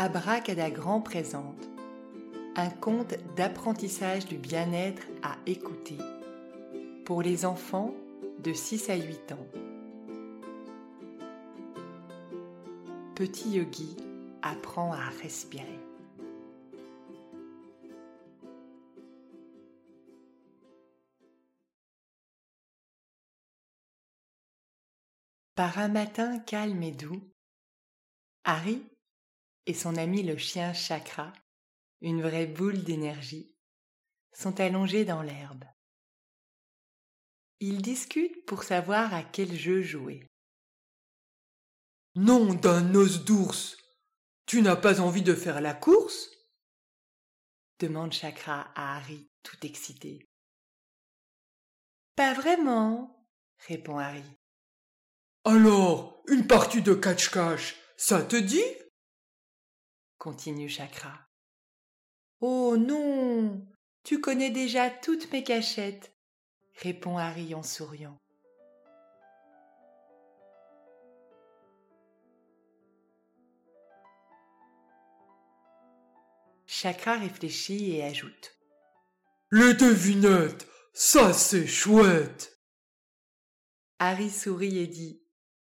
Abracadagran présente un conte d'apprentissage du bien-être à écouter pour les enfants de 6 à 8 ans. Petit yogi apprend à respirer. Par un matin calme et doux, Harry et son ami le chien Chakra, une vraie boule d'énergie, sont allongés dans l'herbe. Ils discutent pour savoir à quel jeu jouer. Nom d'un os d'ours Tu n'as pas envie de faire la course? demande Chakra à Harry, tout excité. Pas vraiment, répond Harry. Alors, une partie de catch-cache, ça te dit? Continue Chakra. Oh non Tu connais déjà toutes mes cachettes, répond Harry en souriant. Chakra réfléchit et ajoute. Les devinettes, ça c'est chouette. Harry sourit et dit.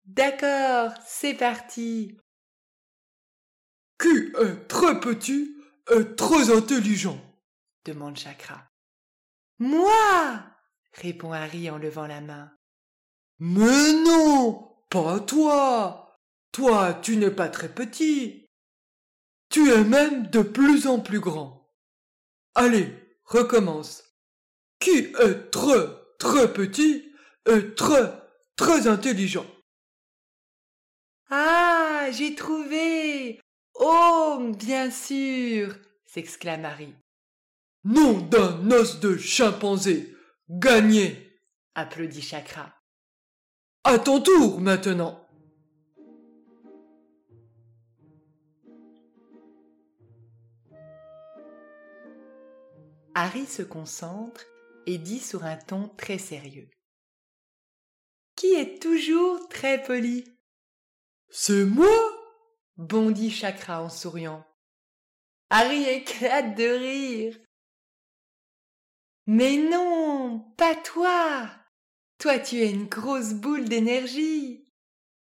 D'accord, c'est parti. Qui est très petit et très intelligent demande Chakra. Moi répond Harry en levant la main. Mais non, pas toi. Toi, tu n'es pas très petit. Tu es même de plus en plus grand. Allez, recommence. Qui est très, très petit et très, très intelligent Ah, j'ai trouvé Oh, bien sûr s'exclame Harry. Nom d'un os de chimpanzé Gagné applaudit Chakra. À ton tour maintenant Harry se concentre et dit sur un ton très sérieux. Qui est toujours très poli? C'est moi? Bondit Chakra en souriant. Harry éclate de rire. Mais non, pas toi. Toi, tu es une grosse boule d'énergie.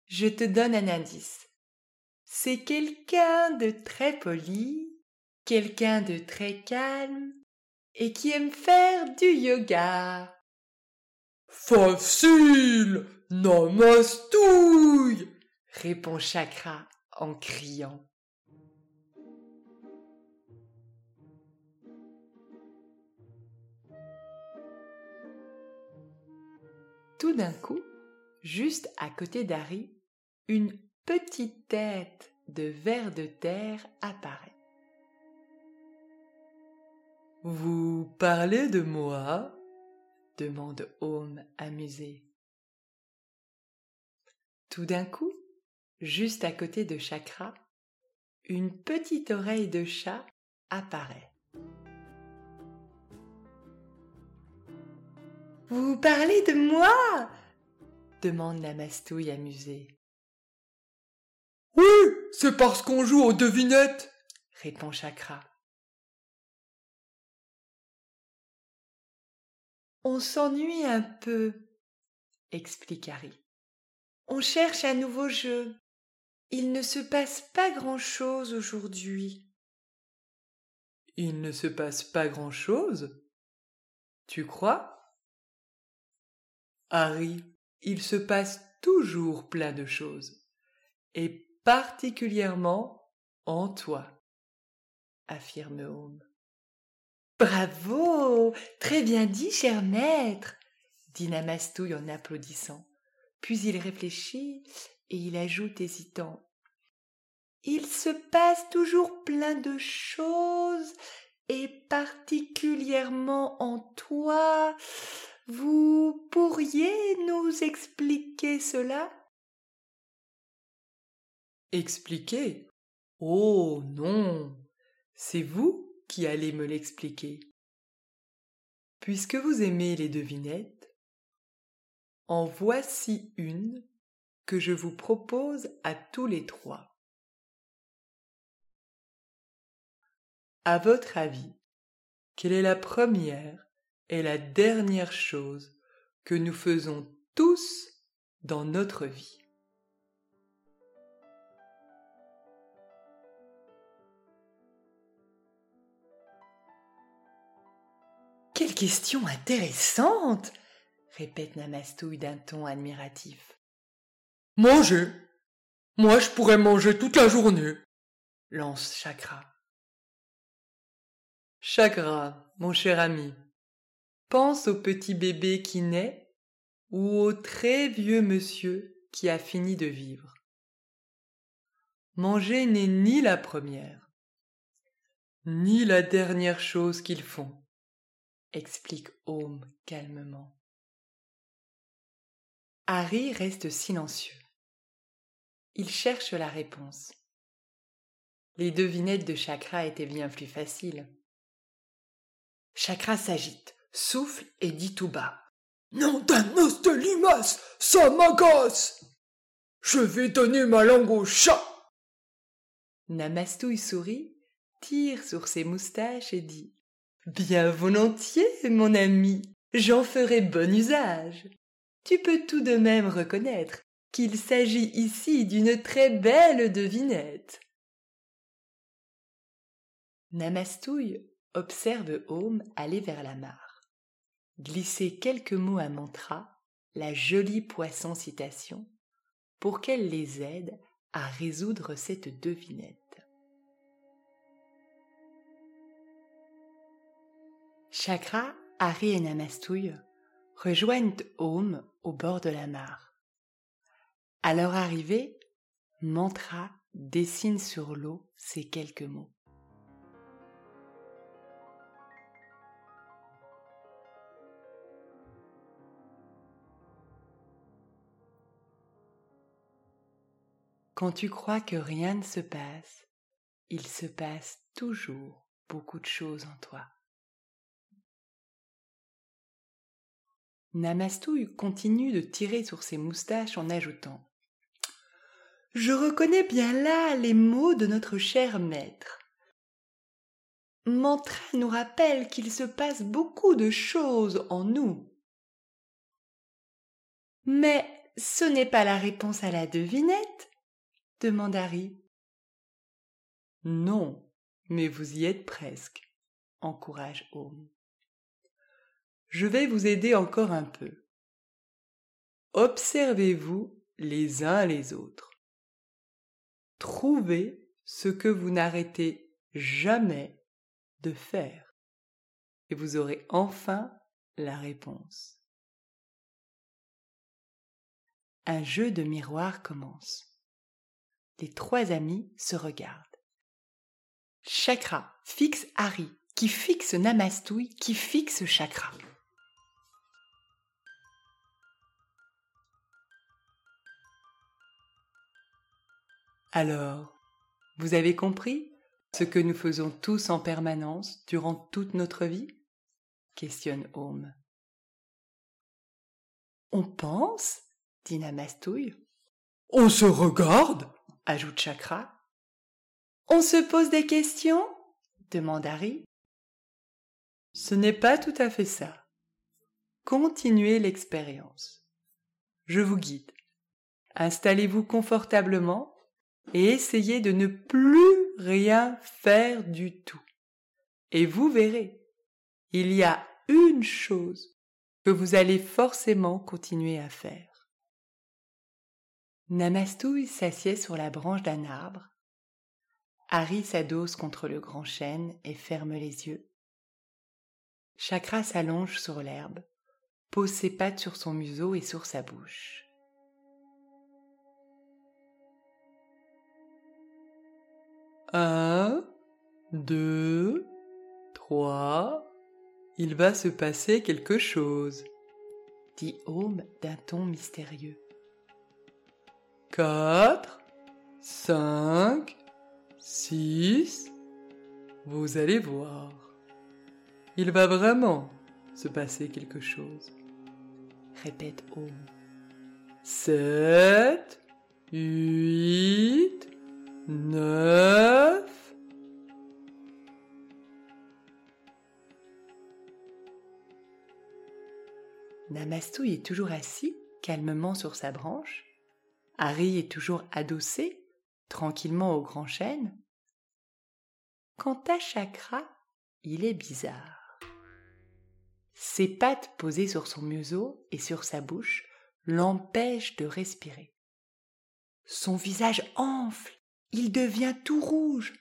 Je te donne un indice. C'est quelqu'un de très poli, quelqu'un de très calme et qui aime faire du yoga. Facile, namastouille, répond Chakra en criant. Tout d'un coup, juste à côté d'Harry, une petite tête de ver de terre apparaît. Vous parlez de moi? demande Home amusé. Tout d'un coup, juste à côté de Chakra, une petite oreille de chat apparaît. Vous parlez de moi? demande la mastouille amusée. Oui, c'est parce qu'on joue aux devinettes, répond Chakra. On s'ennuie un peu, explique Harry. On cherche un nouveau jeu. Il ne se passe pas grand-chose aujourd'hui. Il ne se passe pas grand-chose? Tu crois? Harry, il se passe toujours plein de choses, et particulièrement en toi, affirme Home. Bravo Très bien dit, cher maître dit Namastouille en applaudissant. Puis il réfléchit et il ajoute hésitant. Il se passe toujours plein de choses, et particulièrement en toi. Vous pourriez nous expliquer cela? Expliquer? Oh non C'est vous qui allez me l'expliquer. Puisque vous aimez les devinettes, en voici une que je vous propose à tous les trois. À votre avis, quelle est la première et la dernière chose que nous faisons tous dans notre vie? Quelle question intéressante répète Namastouille d'un ton admiratif. Manger. Moi, je pourrais manger toute la journée, lance Chakra. Chakra, mon cher ami, pense au petit bébé qui naît ou au très vieux monsieur qui a fini de vivre. Manger n'est ni la première, ni la dernière chose qu'ils font explique Home calmement. Harry reste silencieux. Il cherche la réponse. Les devinettes de Chakra étaient bien plus faciles. Chakra s'agite, souffle et dit tout bas. Nom d'un os de limace, ça m'agace. Je vais donner ma langue au chat. Namastouille sourit, tire sur ses moustaches et dit Bien volontiers, mon ami, j'en ferai bon usage. Tu peux tout de même reconnaître qu'il s'agit ici d'une très belle devinette. Namastouille observe Home aller vers la mare, glisser quelques mots à Mantra, la jolie poisson citation, pour qu'elle les aide à résoudre cette devinette. Chakra, Harry et Namastouille rejoignent Home au bord de la mare. À leur arrivée, Mantra dessine sur l'eau ces quelques mots. Quand tu crois que rien ne se passe, il se passe toujours beaucoup de choses en toi. Namastouille continue de tirer sur ses moustaches en ajoutant Je reconnais bien là les mots de notre cher maître. Mantra nous rappelle qu'il se passe beaucoup de choses en nous. Mais ce n'est pas la réponse à la devinette demande Harry. Non, mais vous y êtes presque, encourage Home je vais vous aider encore un peu. Observez-vous les uns les autres. Trouvez ce que vous n'arrêtez jamais de faire et vous aurez enfin la réponse. Un jeu de miroir commence. Les trois amis se regardent. Chakra fixe Harry, qui fixe Namastouille, qui fixe Chakra. Alors, vous avez compris ce que nous faisons tous en permanence durant toute notre vie? Questionne Home. On pense dit Namastouille. On se regarde? Ajoute Chakra. On se pose des questions? demande Harry. Ce n'est pas tout à fait ça. Continuez l'expérience. Je vous guide. Installez-vous confortablement et essayez de ne plus rien faire du tout. Et vous verrez, il y a une chose que vous allez forcément continuer à faire. Namastouille s'assied sur la branche d'un arbre. Harry s'adosse contre le grand chêne et ferme les yeux. Chakra s'allonge sur l'herbe, pose ses pattes sur son museau et sur sa bouche. Un, deux, trois. Il va se passer quelque chose, dit Home d'un ton mystérieux. 4, 5, 6. Vous allez voir. Il va vraiment se passer quelque chose. Répète Om. 7, 8, 9. Namastou est toujours assis calmement sur sa branche Harry est toujours adossé tranquillement au grand chêne. Quant à Chakra, il est bizarre. Ses pattes posées sur son museau et sur sa bouche l'empêchent de respirer. Son visage enfle, il devient tout rouge.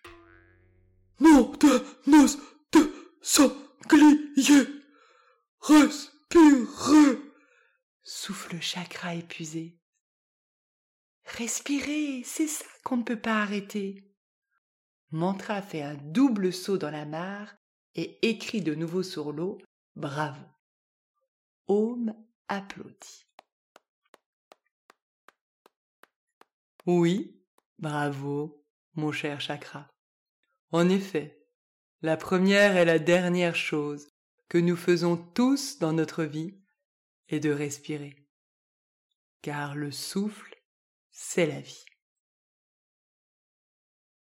Non de nos de sanglier Respirez souffle Chakra épuisé. Respirez, c'est ça qu'on ne peut pas arrêter. Mantra fait un double saut dans la mare et écrit de nouveau sur l'eau Bravo. Om applaudit. Oui, bravo, mon cher Chakra. En effet, la première et la dernière chose que nous faisons tous dans notre vie est de respirer. Car le souffle, c'est la vie.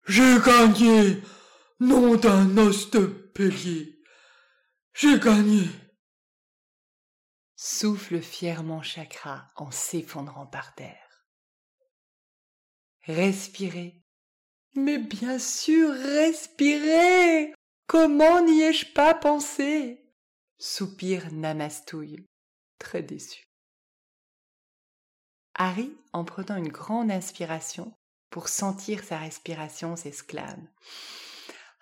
J'ai gagné, nom d'un os de. J'ai gagné. Souffle fièrement Chakra en s'effondrant par terre. Respirez. Mais bien sûr, respirez. Comment n'y ai-je pas pensé? Soupire Namastouille, très déçu. Harry, en prenant une grande inspiration pour sentir sa respiration, s'exclame.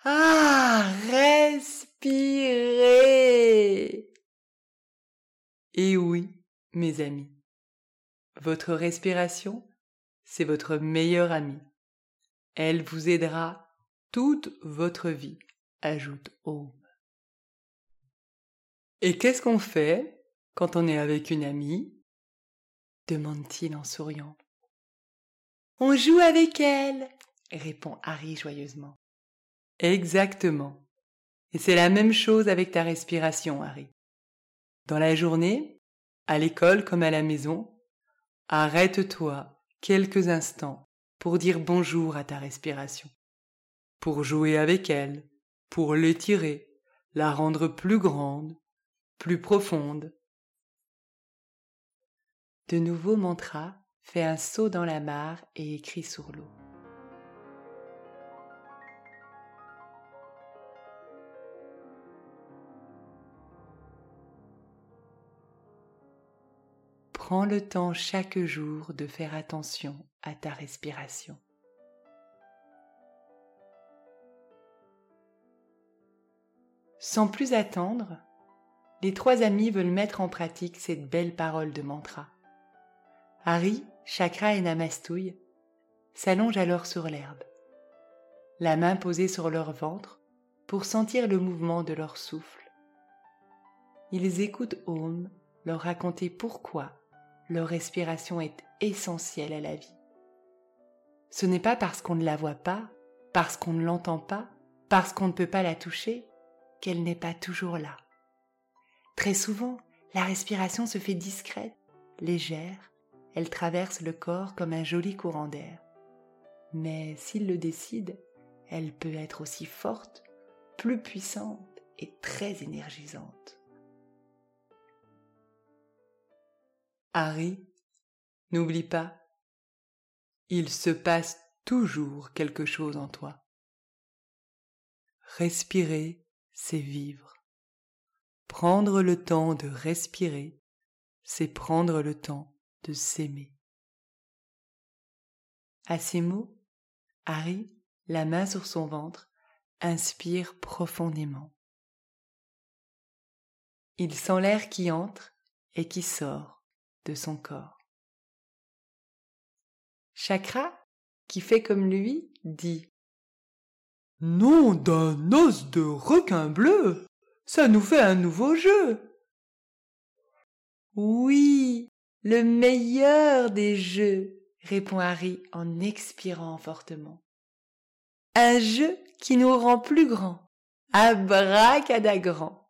Ah. Respirez. Et oui, mes amis, votre respiration, c'est votre meilleure amie. Elle vous aidera toute votre vie, ajoute Home. Et qu'est-ce qu'on fait quand on est avec une amie demande-t-il en souriant. On joue avec elle, répond Harry joyeusement. Exactement. Et c'est la même chose avec ta respiration, Harry. Dans la journée, à l'école comme à la maison, arrête-toi quelques instants pour dire bonjour à ta respiration, pour jouer avec elle, pour l'étirer, la rendre plus grande, plus profonde. De nouveau mantra fait un saut dans la mare et écrit sur l'eau. Prends le temps chaque jour de faire attention à ta respiration. Sans plus attendre, les trois amis veulent mettre en pratique cette belle parole de mantra. Harry, Chakra et Namastouille s'allongent alors sur l'herbe, la main posée sur leur ventre pour sentir le mouvement de leur souffle. Ils écoutent Om leur raconter pourquoi leur respiration est essentielle à la vie. Ce n'est pas parce qu'on ne la voit pas, parce qu'on ne l'entend pas, parce qu'on ne peut pas la toucher, qu'elle n'est pas toujours là. Très souvent, la respiration se fait discrète, légère, elle traverse le corps comme un joli courant d'air. Mais s'il le décide, elle peut être aussi forte, plus puissante et très énergisante. Harry, n'oublie pas, il se passe toujours quelque chose en toi. Respirer, c'est vivre. Prendre le temps de respirer, c'est prendre le temps s'aimer. À ces mots, Harry, la main sur son ventre, inspire profondément. Il sent l'air qui entre et qui sort de son corps. Chakra, qui fait comme lui, dit Nom d'un os de requin bleu ça nous fait un nouveau jeu. Oui, le meilleur des jeux, répond Harry en expirant fortement. Un jeu qui nous rend plus grands. Abracadagrand.